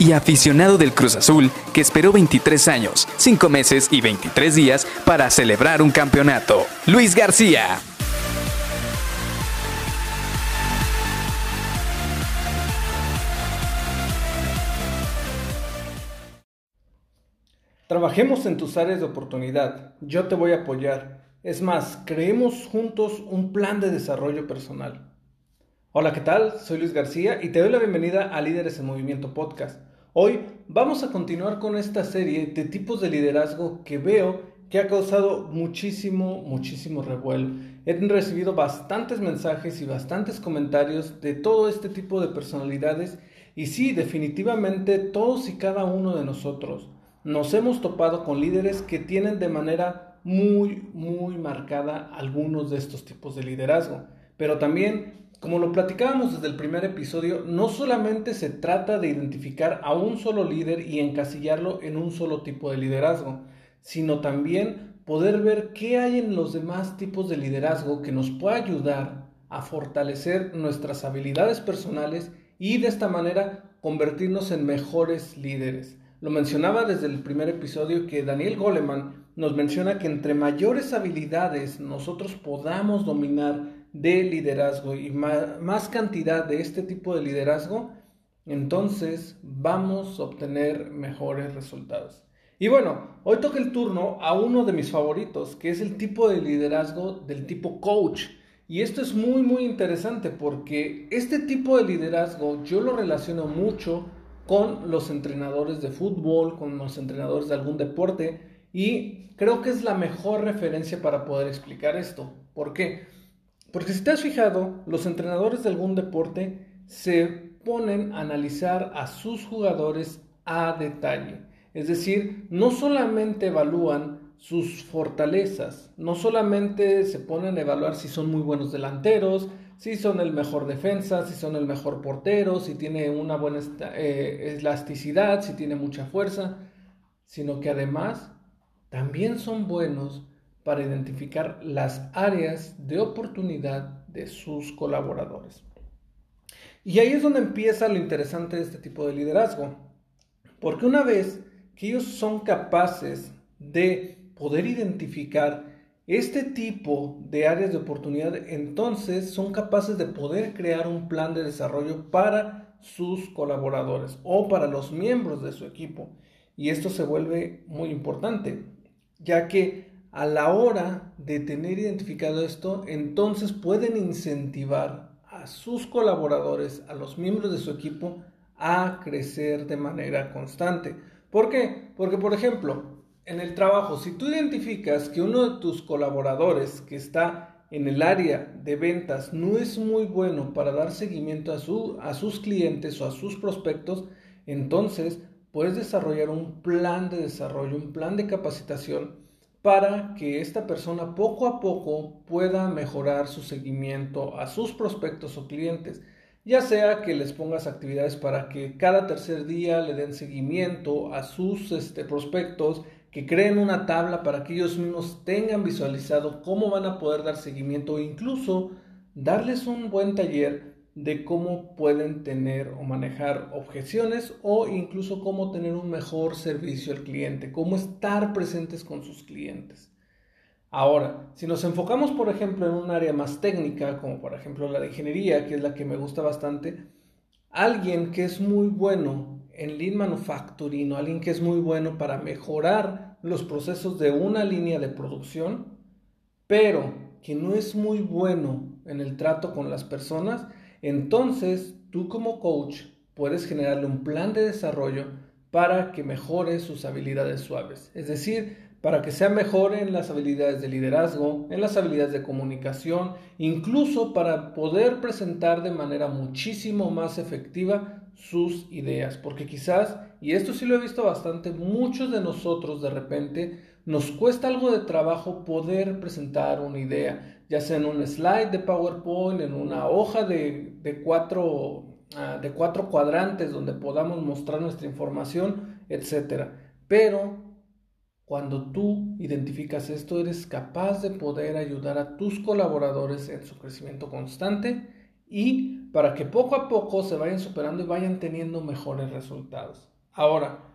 y aficionado del Cruz Azul que esperó 23 años, 5 meses y 23 días para celebrar un campeonato. Luis García. Trabajemos en tus áreas de oportunidad. Yo te voy a apoyar. Es más, creemos juntos un plan de desarrollo personal. Hola, ¿qué tal? Soy Luis García y te doy la bienvenida a Líderes en Movimiento Podcast. Hoy vamos a continuar con esta serie de tipos de liderazgo que veo que ha causado muchísimo, muchísimo revuelo. He recibido bastantes mensajes y bastantes comentarios de todo este tipo de personalidades y sí, definitivamente todos y cada uno de nosotros nos hemos topado con líderes que tienen de manera muy, muy marcada algunos de estos tipos de liderazgo. Pero también, como lo platicábamos desde el primer episodio, no solamente se trata de identificar a un solo líder y encasillarlo en un solo tipo de liderazgo, sino también poder ver qué hay en los demás tipos de liderazgo que nos pueda ayudar a fortalecer nuestras habilidades personales y de esta manera convertirnos en mejores líderes. Lo mencionaba desde el primer episodio que Daniel Goleman nos menciona que entre mayores habilidades nosotros podamos dominar de liderazgo y más, cantidad de este tipo de liderazgo, entonces vamos a obtener mejores resultados. Y bueno, hoy toca el turno a uno de mis favoritos, que es el tipo de liderazgo del tipo coach. Y esto es muy, muy interesante porque este tipo de liderazgo yo lo relaciono mucho con los entrenadores de fútbol, con los entrenadores de algún deporte y creo que es la mejor referencia para poder explicar esto. ¿Por qué? Porque si te has fijado, los entrenadores de algún deporte se ponen a analizar a sus jugadores a detalle. Es decir, no solamente evalúan sus fortalezas, no solamente se ponen a evaluar si son muy buenos delanteros, si son el mejor defensa, si son el mejor portero, si tiene una buena eh, elasticidad, si tiene mucha fuerza, sino que además también son buenos para identificar las áreas de oportunidad de sus colaboradores. Y ahí es donde empieza lo interesante de este tipo de liderazgo, porque una vez que ellos son capaces de poder identificar este tipo de áreas de oportunidad entonces son capaces de poder crear un plan de desarrollo para sus colaboradores o para los miembros de su equipo. Y esto se vuelve muy importante, ya que a la hora de tener identificado esto, entonces pueden incentivar a sus colaboradores, a los miembros de su equipo, a crecer de manera constante. ¿Por qué? Porque, por ejemplo, en el trabajo, si tú identificas que uno de tus colaboradores que está en el área de ventas no es muy bueno para dar seguimiento a, su, a sus clientes o a sus prospectos, entonces puedes desarrollar un plan de desarrollo, un plan de capacitación para que esta persona poco a poco pueda mejorar su seguimiento a sus prospectos o clientes. Ya sea que les pongas actividades para que cada tercer día le den seguimiento a sus este, prospectos, que creen una tabla para que ellos mismos tengan visualizado cómo van a poder dar seguimiento e incluso darles un buen taller de cómo pueden tener o manejar objeciones o incluso cómo tener un mejor servicio al cliente, cómo estar presentes con sus clientes. Ahora, si nos enfocamos, por ejemplo, en un área más técnica, como por ejemplo la de ingeniería, que es la que me gusta bastante, alguien que es muy bueno en Lean Manufacturing o alguien que es muy bueno para mejorar los procesos de una línea de producción, pero que no es muy bueno en el trato con las personas, entonces tú como coach puedes generarle un plan de desarrollo para que mejore sus habilidades suaves. Es decir, para que sea mejor en las habilidades de liderazgo, en las habilidades de comunicación, incluso para poder presentar de manera muchísimo más efectiva sus ideas, porque quizás, y esto sí lo he visto bastante, muchos de nosotros de repente nos cuesta algo de trabajo poder presentar una idea, ya sea en un slide de PowerPoint, en una hoja de, cuatro, ah, cuatro cuadrantes donde podamos mostrar nuestra información, etc. Pero cuando tú identificas esto, eres capaz de poder ayudar a tus colaboradores en su crecimiento constante y para que poco a poco se vayan superando y vayan teniendo mejores resultados. Ahora,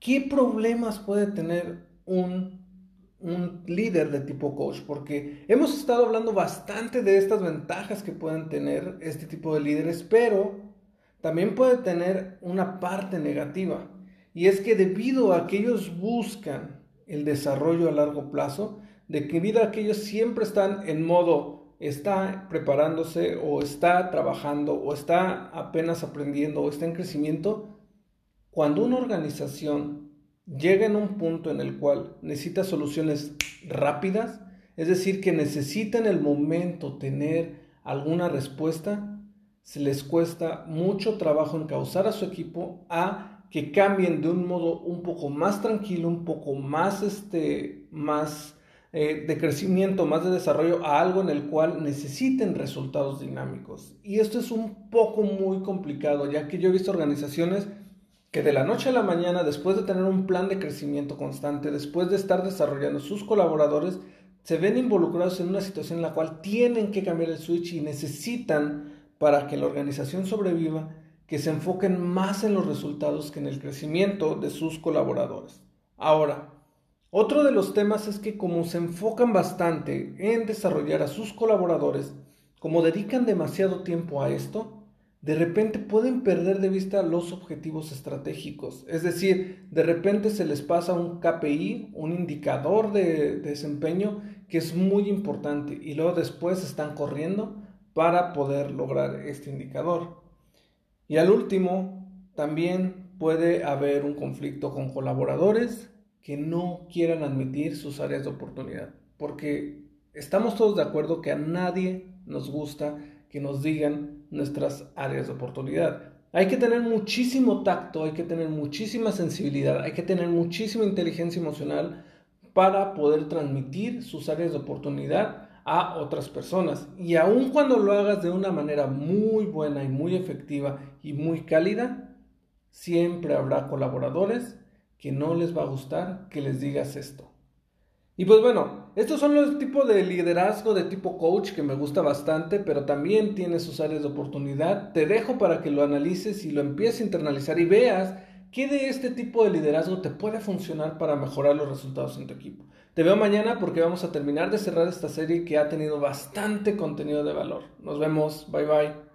¿qué problemas puede tener un, un líder de tipo coach? Porque hemos estado hablando bastante de estas ventajas que pueden tener este tipo de líderes, pero también puede tener una parte negativa. Y es que debido a que ellos buscan el desarrollo a largo plazo, debido a que ellos siempre están en modo está preparándose o está trabajando o está apenas aprendiendo o está en crecimiento, cuando una organización llega en un punto en el cual necesita soluciones rápidas, es decir, que necesita en el momento tener alguna respuesta, se les cuesta mucho trabajo encauzar a su equipo a que cambien de un modo un poco más tranquilo, un poco más, este, más eh, de crecimiento, más de desarrollo a algo en el cual necesiten resultados dinámicos. Y esto es un poco muy complicado, ya que yo he visto organizaciones que de la noche a la mañana, después de tener un plan de crecimiento constante, después de estar desarrollando sus colaboradores, se ven involucrados en una situación en la cual tienen que cambiar el switch y necesitan, para que la organización sobreviva, que se enfoquen más en los resultados que en el crecimiento de sus colaboradores. Ahora, otro de los temas es que como se enfocan bastante en desarrollar a sus colaboradores, como dedican demasiado tiempo a esto, de repente pueden perder de vista los objetivos estratégicos. Es decir, de repente se les pasa un KPI, un indicador de, desempeño que es muy importante y luego después están corriendo para poder lograr este indicador. Y al último, también puede haber un conflicto con colaboradores que no quieran admitir sus áreas de oportunidad. Porque estamos todos de acuerdo que a nadie nos gusta que nos digan nuestras áreas de oportunidad. Hay que tener muchísimo tacto, hay que tener muchísima sensibilidad, hay que tener muchísima inteligencia emocional para poder transmitir sus áreas de oportunidad a otras personas. Y aun cuando lo hagas de una manera muy buena y muy efectiva y muy cálida, siempre habrá colaboradores que no les va a gustar que les digas esto. Y pues bueno, estos son los tipos de liderazgo de tipo coach que me gusta bastante, pero también tiene sus áreas de oportunidad. Te dejo para que lo analices y lo empieces a internalizar y veas qué de este tipo de liderazgo te puede funcionar para mejorar los resultados en tu equipo. Te veo mañana porque vamos a terminar de cerrar esta serie que ha tenido bastante contenido de valor. Nos vemos, bye bye.